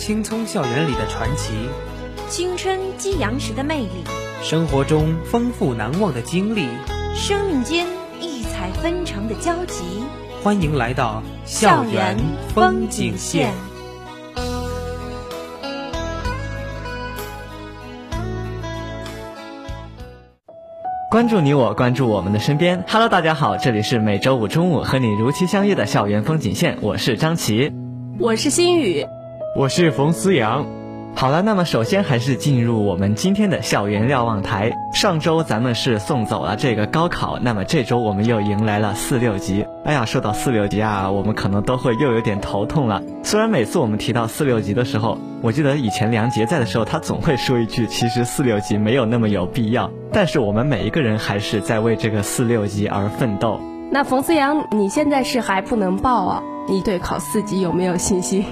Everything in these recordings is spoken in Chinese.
青葱校园里的传奇，青春激扬时的魅力，生活中丰富难忘的经历，生命间异彩纷呈的交集。欢迎来到校园风景线。关注你我，关注我们的身边。Hello，大家好，这里是每周五中午和你如期相约的校园风景线，我是张琪，我是心雨。我是冯思阳。好了，那么首先还是进入我们今天的校园瞭望台。上周咱们是送走了这个高考，那么这周我们又迎来了四六级。哎呀，说到四六级啊，我们可能都会又有点头痛了。虽然每次我们提到四六级的时候，我记得以前梁杰在的时候，他总会说一句，其实四六级没有那么有必要。但是我们每一个人还是在为这个四六级而奋斗。那冯思阳，你现在是还不能报啊？你对考四级有没有信心？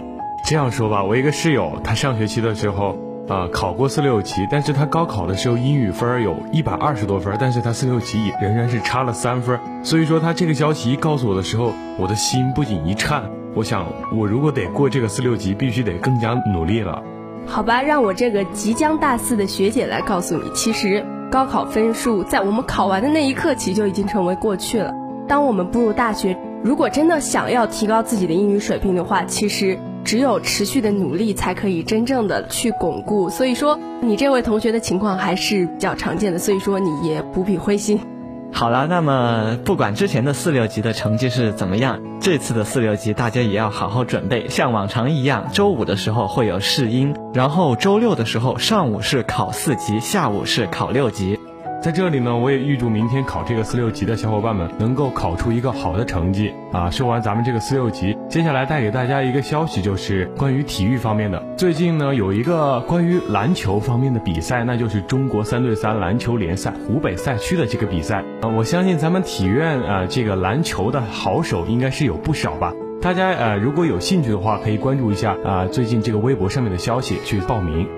这样说吧，我一个室友，他上学期的时候，呃，考过四六级，但是他高考的时候英语分有一百二十多分，但是他四六级也仍然是差了三分。所以说他这个消息一告诉我的时候，我的心不仅一颤，我想我如果得过这个四六级，必须得更加努力了。好吧，让我这个即将大四的学姐来告诉你，其实高考分数在我们考完的那一刻起就已经成为过去了。当我们步入大学，如果真的想要提高自己的英语水平的话，其实。只有持续的努力，才可以真正的去巩固。所以说，你这位同学的情况还是比较常见的，所以说你也不必灰心。好了，那么不管之前的四六级的成绩是怎么样，这次的四六级大家也要好好准备。像往常一样，周五的时候会有试音，然后周六的时候上午是考四级，下午是考六级。在这里呢，我也预祝明天考这个四六级的小伙伴们能够考出一个好的成绩啊！说完咱们这个四六级，接下来带给大家一个消息，就是关于体育方面的。最近呢，有一个关于篮球方面的比赛，那就是中国三对三篮球联赛湖北赛区的这个比赛啊！我相信咱们体院啊，这个篮球的好手应该是有不少吧？大家呃，如果有兴趣的话，可以关注一下啊，最近这个微博上面的消息去报名。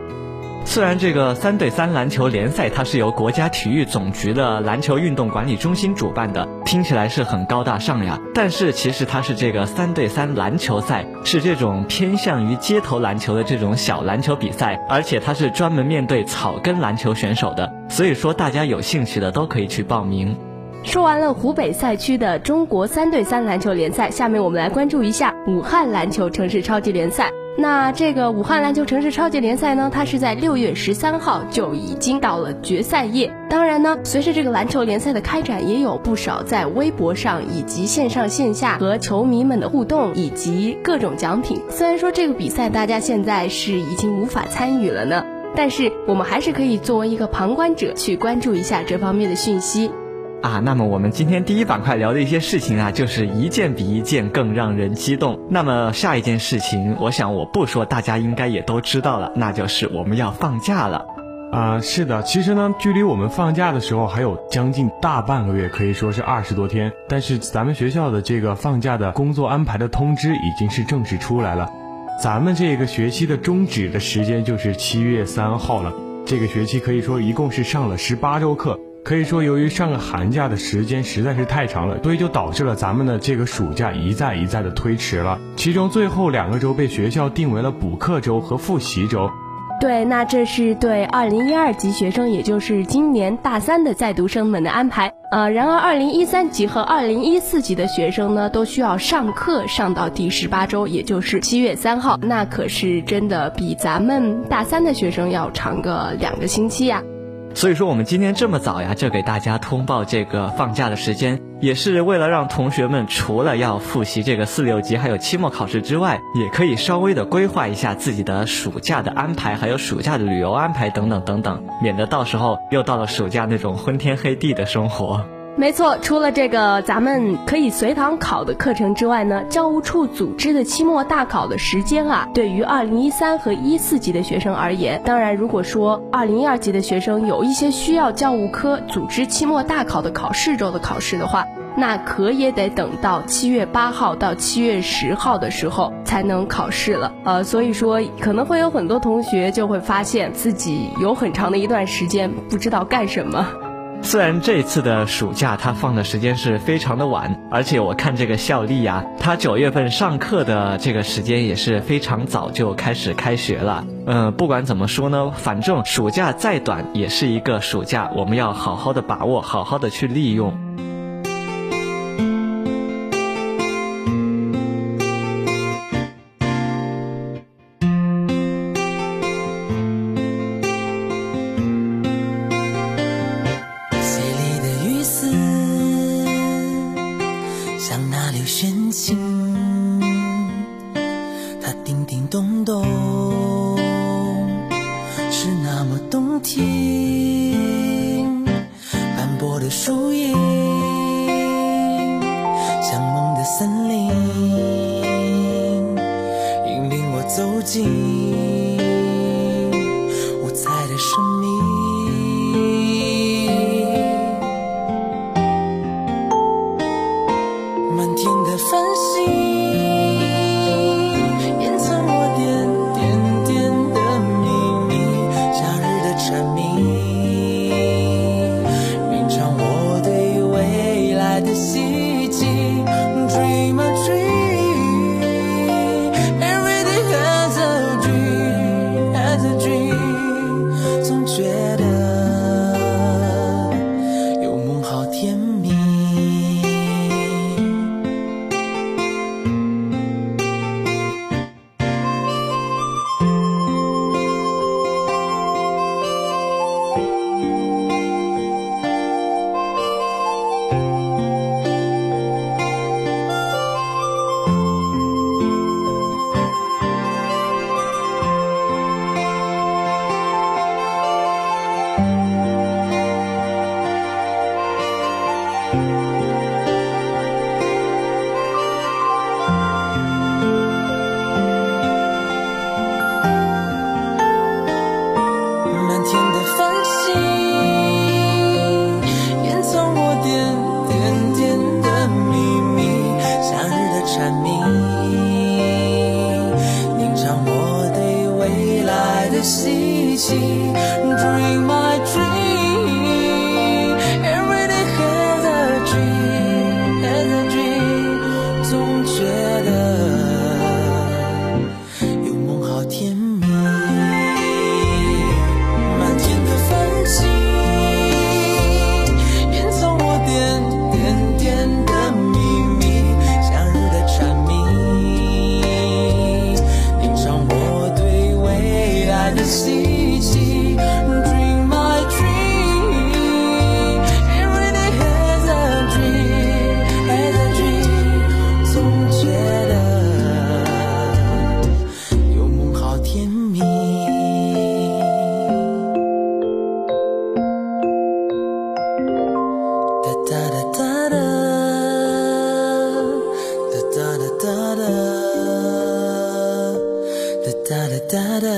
虽然这个三对三篮球联赛它是由国家体育总局的篮球运动管理中心主办的，听起来是很高大上呀。但是其实它是这个三对三篮球赛，是这种偏向于街头篮球的这种小篮球比赛，而且它是专门面对草根篮球选手的。所以说，大家有兴趣的都可以去报名。说完了湖北赛区的中国三对三篮球联赛，下面我们来关注一下武汉篮球城市超级联赛。那这个武汉篮球城市超级联赛呢，它是在六月十三号就已经到了决赛夜。当然呢，随着这个篮球联赛的开展，也有不少在微博上以及线上线下和球迷们的互动以及各种奖品。虽然说这个比赛大家现在是已经无法参与了呢，但是我们还是可以作为一个旁观者去关注一下这方面的讯息。啊，那么我们今天第一板块聊的一些事情啊，就是一件比一件更让人激动。那么下一件事情，我想我不说，大家应该也都知道了，那就是我们要放假了。啊，是的，其实呢，距离我们放假的时候还有将近大半个月，可以说是二十多天。但是咱们学校的这个放假的工作安排的通知已经是正式出来了，咱们这个学期的终止的时间就是七月三号了。这个学期可以说一共是上了十八周课。可以说，由于上个寒假的时间实在是太长了，所以就导致了咱们的这个暑假一再一再的推迟了。其中最后两个周被学校定为了补课周和复习周。对，那这是对二零一二级学生，也就是今年大三的在读生们的安排。呃，然而二零一三级和二零一四级的学生呢，都需要上课上到第十八周，也就是七月三号。那可是真的比咱们大三的学生要长个两个星期呀。所以说，我们今天这么早呀，就给大家通报这个放假的时间，也是为了让同学们除了要复习这个四六级，还有期末考试之外，也可以稍微的规划一下自己的暑假的安排，还有暑假的旅游安排等等等等，免得到时候又到了暑假那种昏天黑地的生活。没错，除了这个咱们可以随堂考的课程之外呢，教务处组织的期末大考的时间啊，对于二零一三和一四级的学生而言，当然如果说二零一二级的学生有一些需要教务科组织期末大考的考试周的考试的话，那可也得等到七月八号到七月十号的时候才能考试了。呃，所以说可能会有很多同学就会发现自己有很长的一段时间不知道干什么。虽然这次的暑假他放的时间是非常的晚，而且我看这个校历呀，他九月份上课的这个时间也是非常早就开始开学了。嗯，不管怎么说呢，反正暑假再短也是一个暑假，我们要好好的把握，好好的去利用。jamais. see. 好了，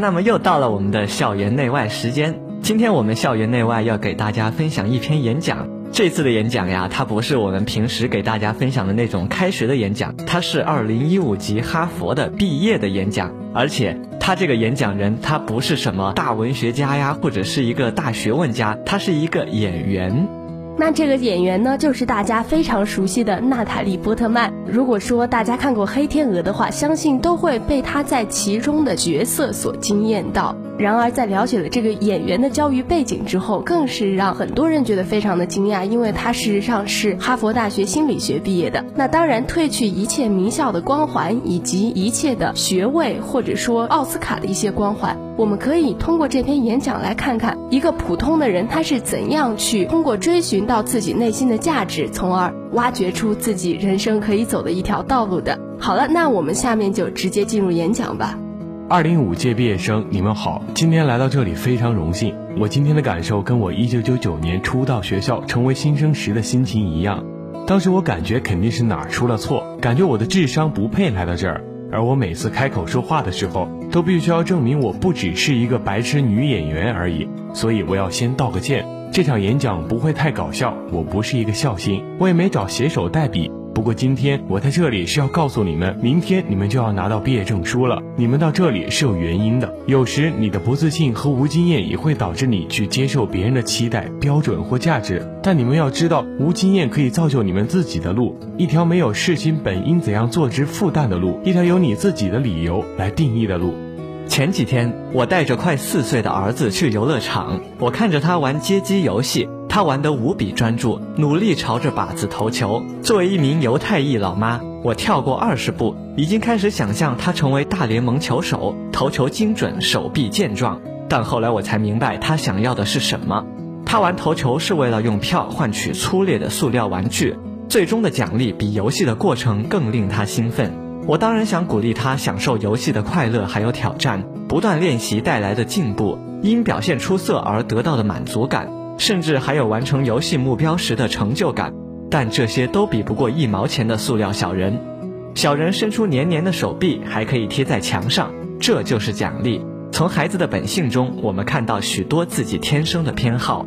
那么又到了我们的校园内外时间。今天我们校园内外要给大家分享一篇演讲。这次的演讲呀，它不是我们平时给大家分享的那种开学的演讲，它是二零一五级哈佛的毕业的演讲。而且他这个演讲人，他不是什么大文学家呀，或者是一个大学问家，他是一个演员。那这个演员呢，就是大家非常熟悉的娜塔莉波特曼。如果说大家看过《黑天鹅》的话，相信都会被她在其中的角色所惊艳到。然而，在了解了这个演员的教育背景之后，更是让很多人觉得非常的惊讶，因为他事实上是哈佛大学心理学毕业的。那当然，褪去一切名校的光环，以及一切的学位，或者说奥斯卡的一些光环，我们可以通过这篇演讲来看看一个普通的人他是怎样去通过追寻到自己内心的价值，从而挖掘出自己人生可以走走的一条道路的。好了，那我们下面就直接进入演讲吧。二零五届毕业生，你们好！今天来到这里非常荣幸。我今天的感受跟我一九九九年初到学校成为新生时的心情一样。当时我感觉肯定是哪儿出了错，感觉我的智商不配来到这儿。而我每次开口说话的时候，都必须要证明我不只是一个白痴女演员而已。所以我要先道个歉，这场演讲不会太搞笑，我不是一个笑星，我也没找写手代笔。不过今天我在这里是要告诉你们，明天你们就要拿到毕业证书了。你们到这里是有原因的。有时你的不自信和无经验也会导致你去接受别人的期待、标准或价值。但你们要知道，无经验可以造就你们自己的路，一条没有事情本应怎样做之负担的路，一条由你自己的理由来定义的路。前几天，我带着快四岁的儿子去游乐场，我看着他玩街机游戏。他玩得无比专注，努力朝着靶子投球。作为一名犹太裔老妈，我跳过二十步，已经开始想象他成为大联盟球手，投球精准，手臂健壮。但后来我才明白，他想要的是什么。他玩投球是为了用票换取粗劣的塑料玩具，最终的奖励比游戏的过程更令他兴奋。我当然想鼓励他享受游戏的快乐，还有挑战，不断练习带来的进步，因表现出色而得到的满足感。甚至还有完成游戏目标时的成就感，但这些都比不过一毛钱的塑料小人。小人伸出黏黏的手臂，还可以贴在墙上，这就是奖励。从孩子的本性中，我们看到许多自己天生的偏好。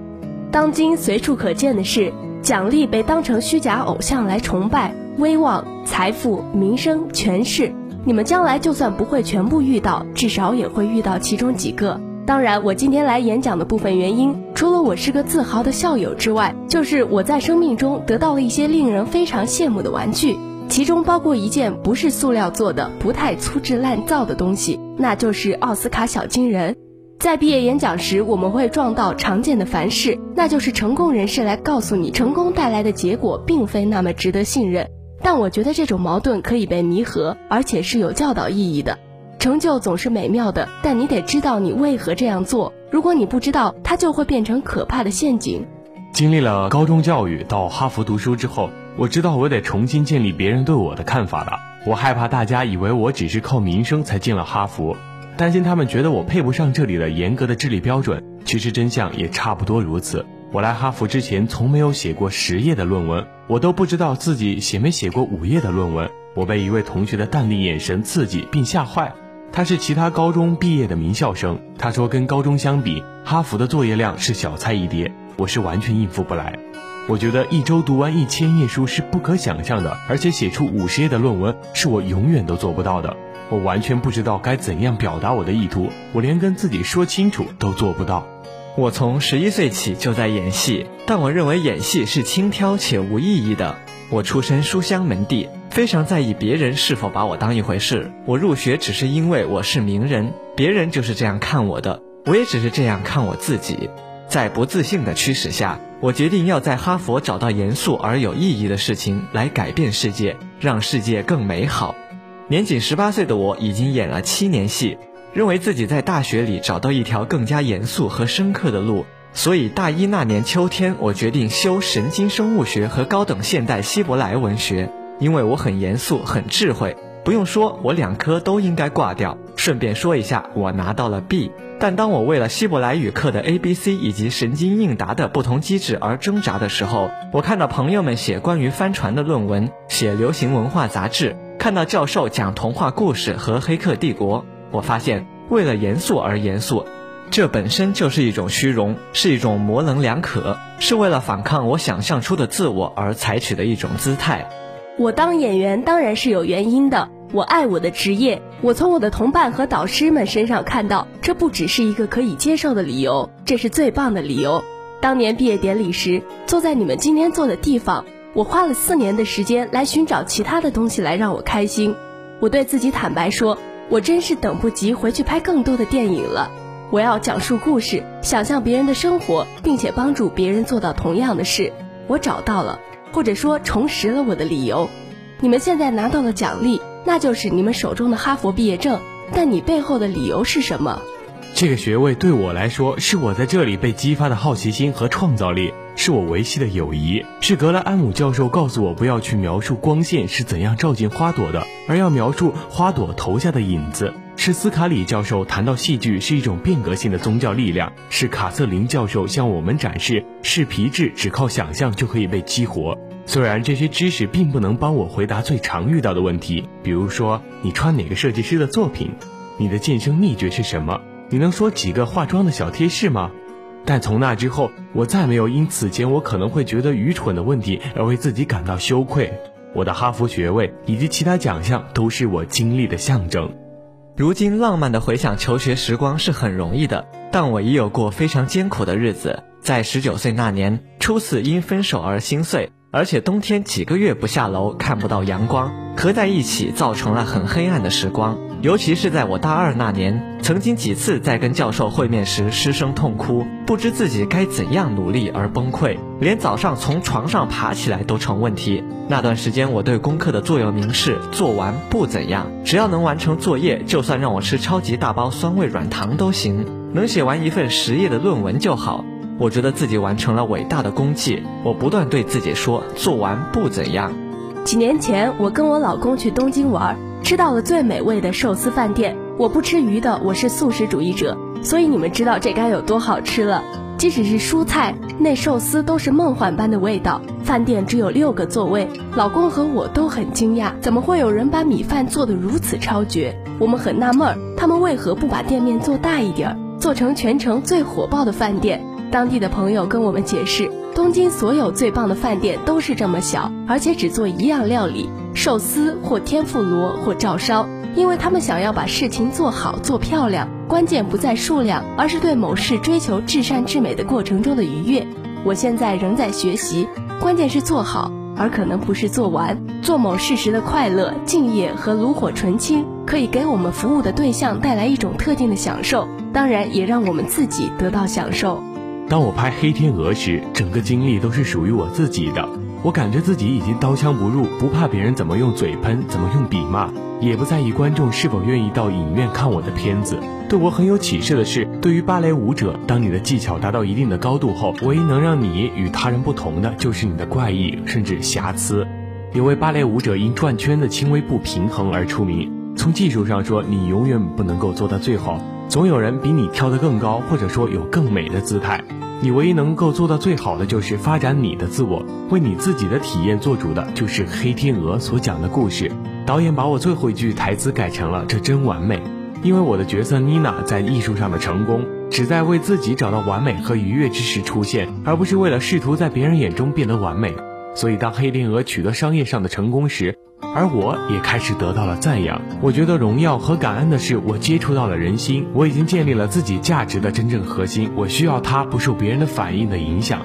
当今随处可见的是，奖励被当成虚假偶像来崇拜，威望、财富、名声、权势，你们将来就算不会全部遇到，至少也会遇到其中几个。当然，我今天来演讲的部分原因，除了我是个自豪的校友之外，就是我在生命中得到了一些令人非常羡慕的玩具，其中包括一件不是塑料做的、不太粗制滥造的东西，那就是奥斯卡小金人。在毕业演讲时，我们会撞到常见的凡事，那就是成功人士来告诉你，成功带来的结果并非那么值得信任。但我觉得这种矛盾可以被弥合，而且是有教导意义的。成就总是美妙的，但你得知道你为何这样做。如果你不知道，它就会变成可怕的陷阱。经历了高中教育到哈佛读书之后，我知道我得重新建立别人对我的看法了。我害怕大家以为我只是靠名声才进了哈佛，担心他们觉得我配不上这里的严格的智力标准。其实真相也差不多如此。我来哈佛之前从没有写过十页的论文，我都不知道自己写没写过五页的论文。我被一位同学的淡定眼神刺激并吓坏。他是其他高中毕业的名校生，他说跟高中相比，哈佛的作业量是小菜一碟，我是完全应付不来。我觉得一周读完一千页书是不可想象的，而且写出五十页的论文是我永远都做不到的。我完全不知道该怎样表达我的意图，我连跟自己说清楚都做不到。我从十一岁起就在演戏，但我认为演戏是轻佻且无意义的。我出身书香门第。非常在意别人是否把我当一回事。我入学只是因为我是名人，别人就是这样看我的，我也只是这样看我自己。在不自信的驱使下，我决定要在哈佛找到严肃而有意义的事情来改变世界，让世界更美好。年仅十八岁的我已经演了七年戏，认为自己在大学里找到一条更加严肃和深刻的路，所以大一那年秋天，我决定修神经生物学和高等现代希伯来文学。因为我很严肃，很智慧，不用说，我两科都应该挂掉。顺便说一下，我拿到了 B。但当我为了希伯来语课的 A、B、C 以及神经应答的不同机制而挣扎的时候，我看到朋友们写关于帆船的论文，写流行文化杂志，看到教授讲童话故事和黑客帝国，我发现，为了严肃而严肃，这本身就是一种虚荣，是一种模棱两可，是为了反抗我想象出的自我而采取的一种姿态。我当演员当然是有原因的，我爱我的职业。我从我的同伴和导师们身上看到，这不只是一个可以接受的理由，这是最棒的理由。当年毕业典礼时，坐在你们今天坐的地方，我花了四年的时间来寻找其他的东西来让我开心。我对自己坦白说，我真是等不及回去拍更多的电影了。我要讲述故事，想象别人的生活，并且帮助别人做到同样的事。我找到了。或者说重拾了我的理由，你们现在拿到了奖励，那就是你们手中的哈佛毕业证。但你背后的理由是什么？这个学位对我来说，是我在这里被激发的好奇心和创造力，是我维系的友谊。是格莱安姆教授告诉我，不要去描述光线是怎样照进花朵的，而要描述花朵投下的影子。是斯卡里教授谈到戏剧是一种变革性的宗教力量，是卡瑟琳教授向我们展示是皮质只靠想象就可以被激活。虽然这些知识并不能帮我回答最常遇到的问题，比如说你穿哪个设计师的作品，你的健身秘诀是什么，你能说几个化妆的小贴士吗？但从那之后，我再没有因此前我可能会觉得愚蠢的问题而为自己感到羞愧。我的哈佛学位以及其他奖项都是我经历的象征。如今浪漫的回想求学时光是很容易的，但我也有过非常艰苦的日子。在十九岁那年，初次因分手而心碎。而且冬天几个月不下楼，看不到阳光，合在一起造成了很黑暗的时光。尤其是在我大二那年，曾经几次在跟教授会面时失声痛哭，不知自己该怎样努力而崩溃，连早上从床上爬起来都成问题。那段时间，我对功课的座右铭是：做完不怎样，只要能完成作业，就算让我吃超级大包酸味软糖都行，能写完一份十页的论文就好。我觉得自己完成了伟大的功绩，我不断对自己说：“做完不怎样。”几年前，我跟我老公去东京玩，吃到了最美味的寿司饭店。我不吃鱼的，我是素食主义者，所以你们知道这该有多好吃了。即使是蔬菜，那寿司都是梦幻般的味道。饭店只有六个座位，老公和我都很惊讶，怎么会有人把米饭做得如此超绝？我们很纳闷儿，他们为何不把店面做大一点儿，做成全城最火爆的饭店？当地的朋友跟我们解释，东京所有最棒的饭店都是这么小，而且只做一样料理——寿司或天妇罗或照烧，因为他们想要把事情做好做漂亮。关键不在数量，而是对某事追求至善至美的过程中的愉悦。我现在仍在学习，关键是做好，而可能不是做完。做某事时的快乐、敬业和炉火纯青，可以给我们服务的对象带来一种特定的享受，当然也让我们自己得到享受。当我拍《黑天鹅》时，整个经历都是属于我自己的。我感觉自己已经刀枪不入，不怕别人怎么用嘴喷，怎么用笔骂，也不在意观众是否愿意到影院看我的片子。对我很有启示的是，对于芭蕾舞者，当你的技巧达到一定的高度后，唯一能让你与他人不同的，就是你的怪异甚至瑕疵。有位芭蕾舞者因转圈的轻微不平衡而出名。从技术上说，你永远不能够做到最好。总有人比你跳得更高，或者说有更美的姿态。你唯一能够做到最好的就是发展你的自我，为你自己的体验做主的，就是《黑天鹅》所讲的故事。导演把我最后一句台词改成了“这真完美”，因为我的角色妮娜在艺术上的成功，只在为自己找到完美和愉悦之时出现，而不是为了试图在别人眼中变得完美。所以，当《黑天鹅》取得商业上的成功时，而我也开始得到了赞扬。我觉得荣耀和感恩的是，我接触到了人心，我已经建立了自己价值的真正核心。我需要它不受别人的反应的影响。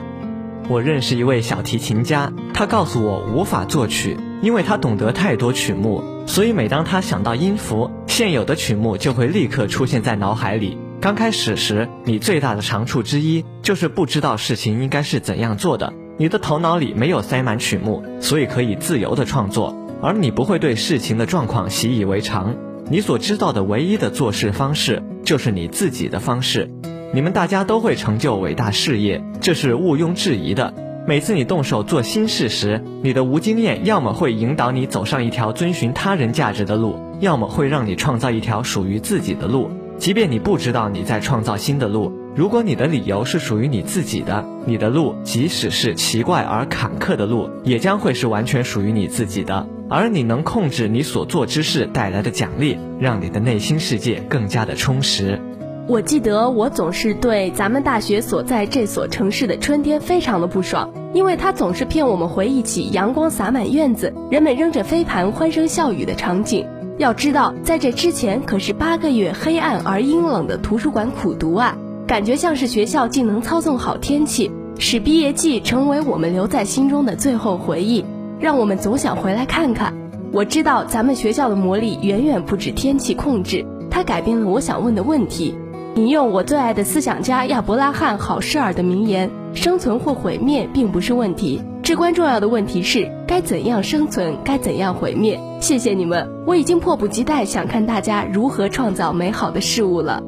我认识一位小提琴家，他告诉我无法作曲，因为他懂得太多曲目，所以每当他想到音符，现有的曲目就会立刻出现在脑海里。刚开始时，你最大的长处之一就是不知道事情应该是怎样做的，你的头脑里没有塞满曲目，所以可以自由的创作。而你不会对事情的状况习以为常，你所知道的唯一的做事方式就是你自己的方式。你们大家都会成就伟大事业，这是毋庸置疑的。每次你动手做新事时，你的无经验要么会引导你走上一条遵循他人价值的路，要么会让你创造一条属于自己的路。即便你不知道你在创造新的路。如果你的理由是属于你自己的，你的路即使是奇怪而坎坷的路，也将会是完全属于你自己的。而你能控制你所做之事带来的奖励，让你的内心世界更加的充实。我记得我总是对咱们大学所在这所城市的春天非常的不爽，因为它总是骗我们回忆起阳光洒满院子，人们扔着飞盘欢声笑语的场景。要知道，在这之前可是八个月黑暗而阴冷的图书馆苦读啊。感觉像是学校竟能操纵好天气，使毕业季成为我们留在心中的最后回忆，让我们总想回来看看。我知道咱们学校的魔力远远不止天气控制，它改变了我想问的问题。引用我最爱的思想家亚伯拉罕·好施尔的名言：“生存或毁灭并不是问题，至关重要的问题是该怎样生存，该怎样毁灭。”谢谢你们，我已经迫不及待想看大家如何创造美好的事物了。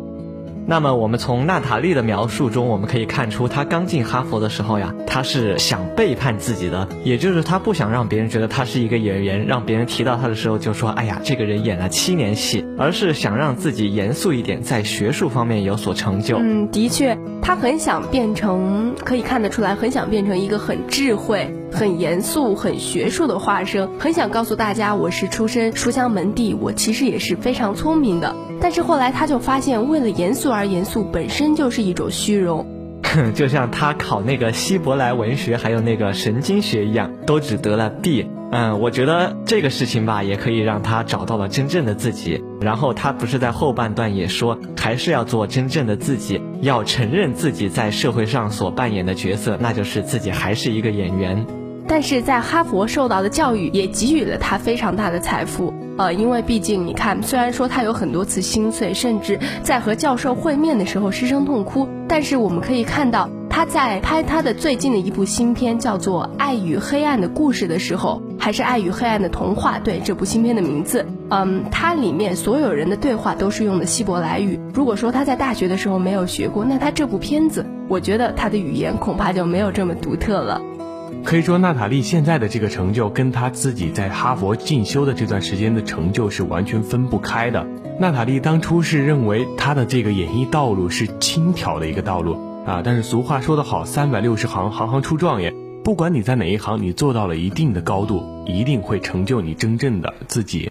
那么我们从娜塔莉的描述中，我们可以看出，她刚进哈佛的时候呀，她是想背叛自己的，也就是她不想让别人觉得她是一个演员，让别人提到她的时候就说，哎呀，这个人演了七年戏，而是想让自己严肃一点，在学术方面有所成就。嗯，的确，她很想变成，可以看得出来，很想变成一个很智慧、很严肃、很学术的化身，很想告诉大家，我是出身书香门第，我其实也是非常聪明的。但是后来他就发现，为了严肃而严肃，本身就是一种虚荣。就像他考那个希伯来文学，还有那个神经学一样，都只得了 B。嗯，我觉得这个事情吧，也可以让他找到了真正的自己。然后他不是在后半段也说，还是要做真正的自己，要承认自己在社会上所扮演的角色，那就是自己还是一个演员。但是在哈佛受到的教育也给予了他非常大的财富。呃，因为毕竟你看，虽然说他有很多次心碎，甚至在和教授会面的时候失声痛哭，但是我们可以看到他在拍他的最近的一部新片叫做《爱与黑暗的故事》的时候，还是《爱与黑暗的童话》对这部新片的名字。嗯，它里面所有人的对话都是用的希伯来语。如果说他在大学的时候没有学过，那他这部片子，我觉得他的语言恐怕就没有这么独特了。可以说，娜塔莉现在的这个成就，跟她自己在哈佛进修的这段时间的成就是完全分不开的。娜塔莉当初是认为她的这个演艺道路是轻佻的一个道路啊，但是俗话说得好，三百六十行，行行出状元。不管你在哪一行，你做到了一定的高度，一定会成就你真正的自己。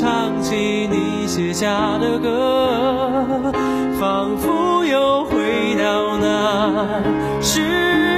唱起你写下的歌，仿佛又回。到那时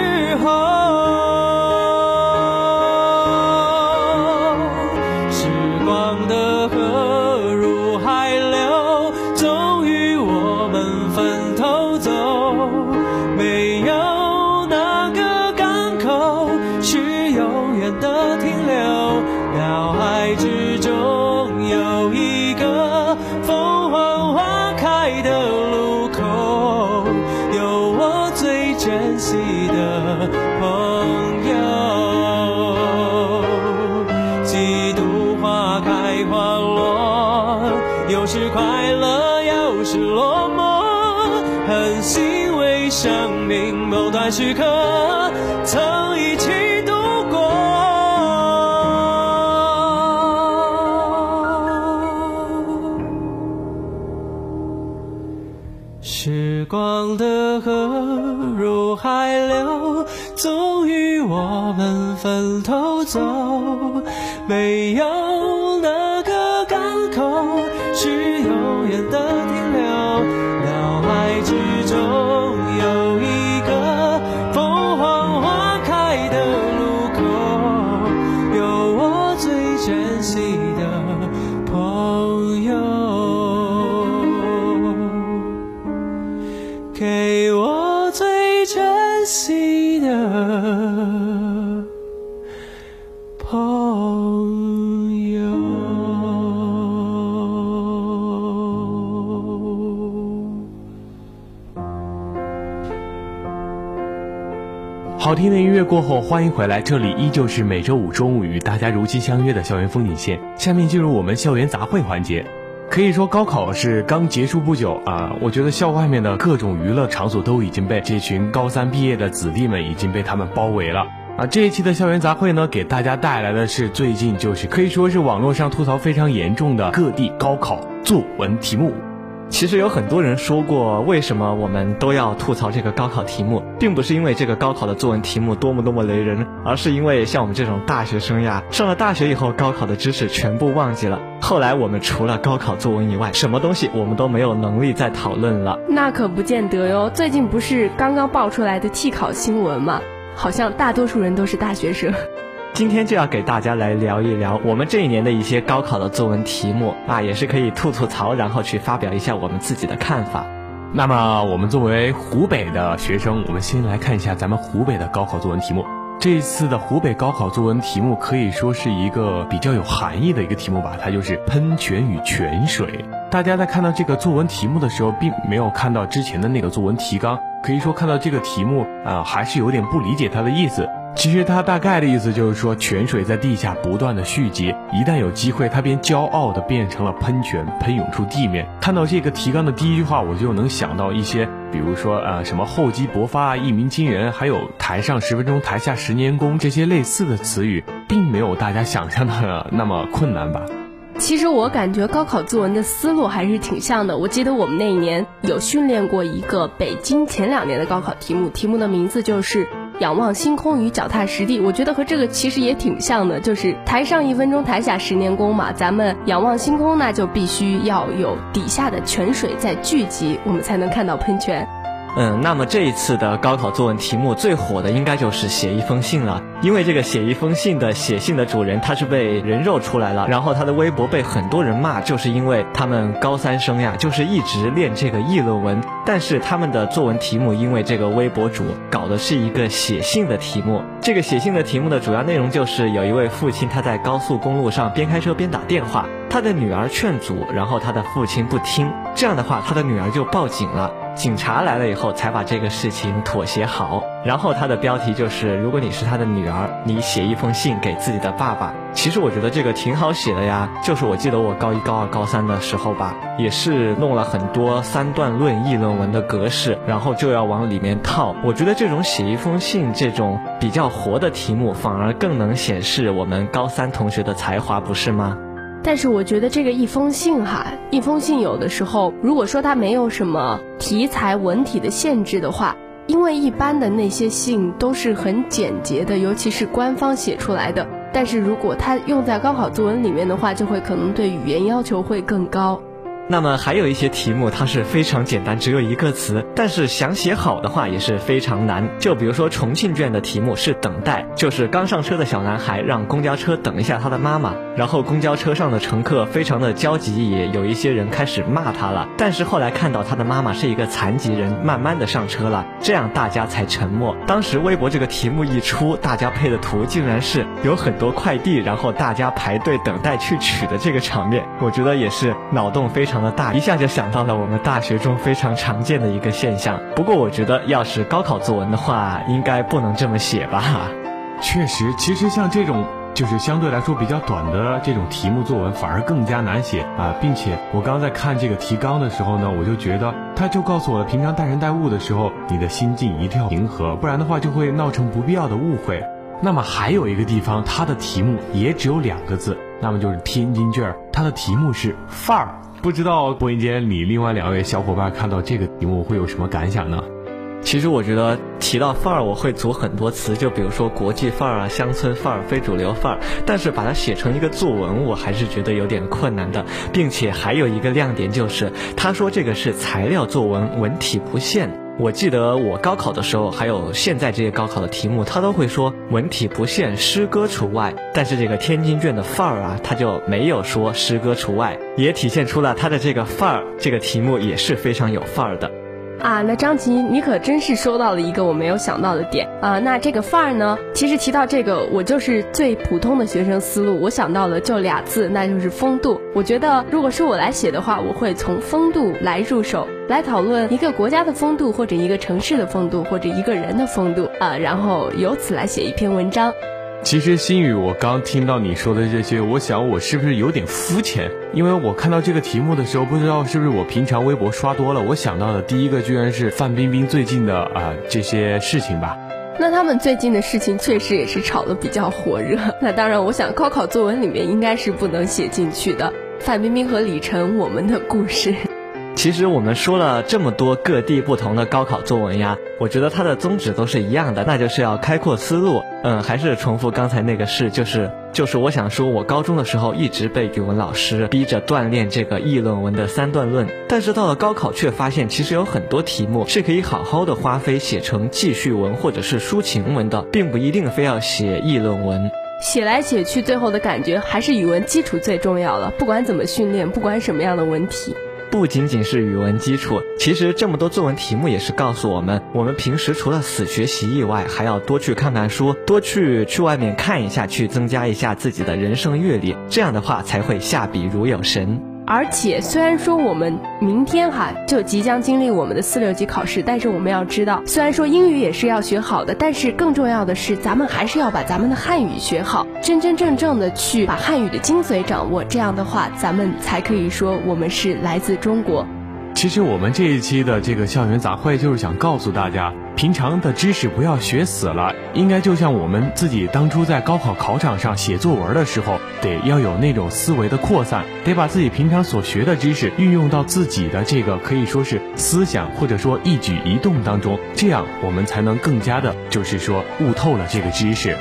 生命某段时刻曾一起度过，时光的河入海流，终于我们分头走。没有哪个港口是永远的停留，脑海之中好听的音乐过后，欢迎回来，这里依旧是每周五中午与大家如期相约的校园风景线。下面进入我们校园杂烩环节。可以说高考是刚结束不久啊，我觉得校外面的各种娱乐场所都已经被这群高三毕业的子弟们已经被他们包围了啊。这一期的校园杂烩呢，给大家带来的是最近就是可以说是网络上吐槽非常严重的各地高考作文题目。其实有很多人说过，为什么我们都要吐槽这个高考题目，并不是因为这个高考的作文题目多么多么雷人，而是因为像我们这种大学生呀，上了大学以后，高考的知识全部忘记了。后来我们除了高考作文以外，什么东西我们都没有能力再讨论了。那可不见得哟。最近不是刚刚爆出来的替考新闻吗？好像大多数人都是大学生。今天就要给大家来聊一聊我们这一年的一些高考的作文题目啊，也是可以吐吐槽，然后去发表一下我们自己的看法。那么我们作为湖北的学生，我们先来看一下咱们湖北的高考作文题目。这一次的湖北高考作文题目可以说是一个比较有含义的一个题目吧，它就是喷泉与泉水。大家在看到这个作文题目的时候，并没有看到之前的那个作文提纲，可以说看到这个题目啊、还是有点不理解它的意思。其实它大概的意思就是说，泉水在地下不断的蓄积，一旦有机会，它便骄傲的变成了喷泉，喷涌出地面。看到这个提纲的第一句话，我就能想到一些，比如说呃什么厚积薄发啊，一鸣惊人，还有台上十分钟，台下十年功这些类似的词语，并没有大家想象的那么困难吧。其实我感觉高考作文的思路还是挺像的。我记得我们那一年有训练过一个北京前两年的高考题目，题目的名字就是。仰望星空与脚踏实地，我觉得和这个其实也挺像的，就是台上一分钟，台下十年功嘛。咱们仰望星空，那就必须要有底下的泉水在聚集，我们才能看到喷泉。嗯，那么这一次的高考作文题目最火的应该就是写一封信了，因为这个写一封信的写信的主人他是被人肉出来了，然后他的微博被很多人骂，就是因为他们高三生呀，就是一直练这个议论文，但是他们的作文题目因为这个微博主搞的是一个写信的题目，这个写信的题目的主要内容就是有一位父亲他在高速公路上边开车边打电话，他的女儿劝阻，然后他的父亲不听，这样的话他的女儿就报警了。警察来了以后，才把这个事情妥协好。然后他的标题就是：“如果你是他的女儿，你写一封信给自己的爸爸。”其实我觉得这个挺好写的呀。就是我记得我高一、高二、高三的时候吧，也是弄了很多三段论议论文的格式，然后就要往里面套。我觉得这种写一封信这种比较活的题目，反而更能显示我们高三同学的才华，不是吗？但是我觉得这个一封信哈，一封信有的时候，如果说它没有什么题材文体的限制的话，因为一般的那些信都是很简洁的，尤其是官方写出来的。但是如果它用在高考作文里面的话，就会可能对语言要求会更高。那么还有一些题目，它是非常简单，只有一个词，但是想写好的话也是非常难。就比如说重庆卷的题目是等待，就是刚上车的小男孩让公交车等一下他的妈妈，然后公交车上的乘客非常的焦急，也有一些人开始骂他了。但是后来看到他的妈妈是一个残疾人，慢慢的上车了，这样大家才沉默。当时微博这个题目一出，大家配的图竟然是有很多快递，然后大家排队等待去取的这个场面，我觉得也是脑洞非常。常的大，一下就想到了我们大学中非常常见的一个现象。不过我觉得，要是高考作文的话，应该不能这么写吧？确实，其实像这种就是相对来说比较短的这种题目作文，反而更加难写啊！并且我刚在看这个提纲的时候呢，我就觉得，他就告诉我了，平常待人待物的时候，你的心境一定要平和，不然的话就会闹成不必要的误会。那么还有一个地方，它的题目也只有两个字，那么就是天津卷儿，它的题目是范儿。不知道播音间里另外两位小伙伴看到这个题目会有什么感想呢？其实我觉得提到范儿，我会组很多词，就比如说国际范儿啊、乡村范儿、非主流范儿。但是把它写成一个作文，我还是觉得有点困难的，并且还有一个亮点就是，他说这个是材料作文，文体不限。我记得我高考的时候，还有现在这些高考的题目，他都会说文体不限，诗歌除外。但是这个天津卷的范儿啊，他就没有说诗歌除外，也体现出了他的这个范儿。这个题目也是非常有范儿的。啊，那张琪，你可真是说到了一个我没有想到的点啊！那这个范儿呢，其实提到这个，我就是最普通的学生思路，我想到了就俩字，那就是风度。我觉得，如果是我来写的话，我会从风度来入手，来讨论一个国家的风度，或者一个城市的风度，或者一个人的风度啊，然后由此来写一篇文章。其实心雨，我刚听到你说的这些，我想我是不是有点肤浅？因为我看到这个题目的时候，不知道是不是我平常微博刷多了，我想到的第一个居然是范冰冰最近的啊这些事情吧。那他们最近的事情确实也是炒得比较火热。那当然，我想高考作文里面应该是不能写进去的。范冰冰和李晨，我们的故事。其实我们说了这么多各地不同的高考作文呀，我觉得它的宗旨都是一样的，那就是要开阔思路。嗯，还是重复刚才那个事，就是就是我想说，我高中的时候一直被语文老师逼着锻炼这个议论文的三段论，但是到了高考却发现，其实有很多题目是可以好好的花费写成记叙文或者是抒情文的，并不一定非要写议论文。写来写去，最后的感觉还是语文基础最重要了，不管怎么训练，不管什么样的文体。不仅仅是语文基础，其实这么多作文题目也是告诉我们，我们平时除了死学习以外，还要多去看看书，多去去外面看一下，去增加一下自己的人生阅历，这样的话才会下笔如有神。而且虽然说我们明天哈就即将经历我们的四六级考试，但是我们要知道，虽然说英语也是要学好的，但是更重要的是，咱们还是要把咱们的汉语学好，真真正正的去把汉语的精髓掌握，这样的话，咱们才可以说我们是来自中国。其实我们这一期的这个校园杂烩，就是想告诉大家，平常的知识不要学死了，应该就像我们自己当初在高考考场上写作文的时候，得要有那种思维的扩散，得把自己平常所学的知识运用到自己的这个可以说是思想或者说一举一动当中，这样我们才能更加的，就是说悟透了这个知识。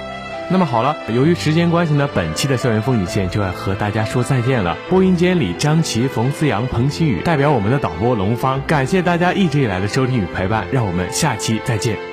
那么好了，由于时间关系呢，本期的校园风景线就要和大家说再见了。播音间里，张琪、冯思阳、彭新宇代表我们的导播龙方，感谢大家一直以来的收听与陪伴，让我们下期再见。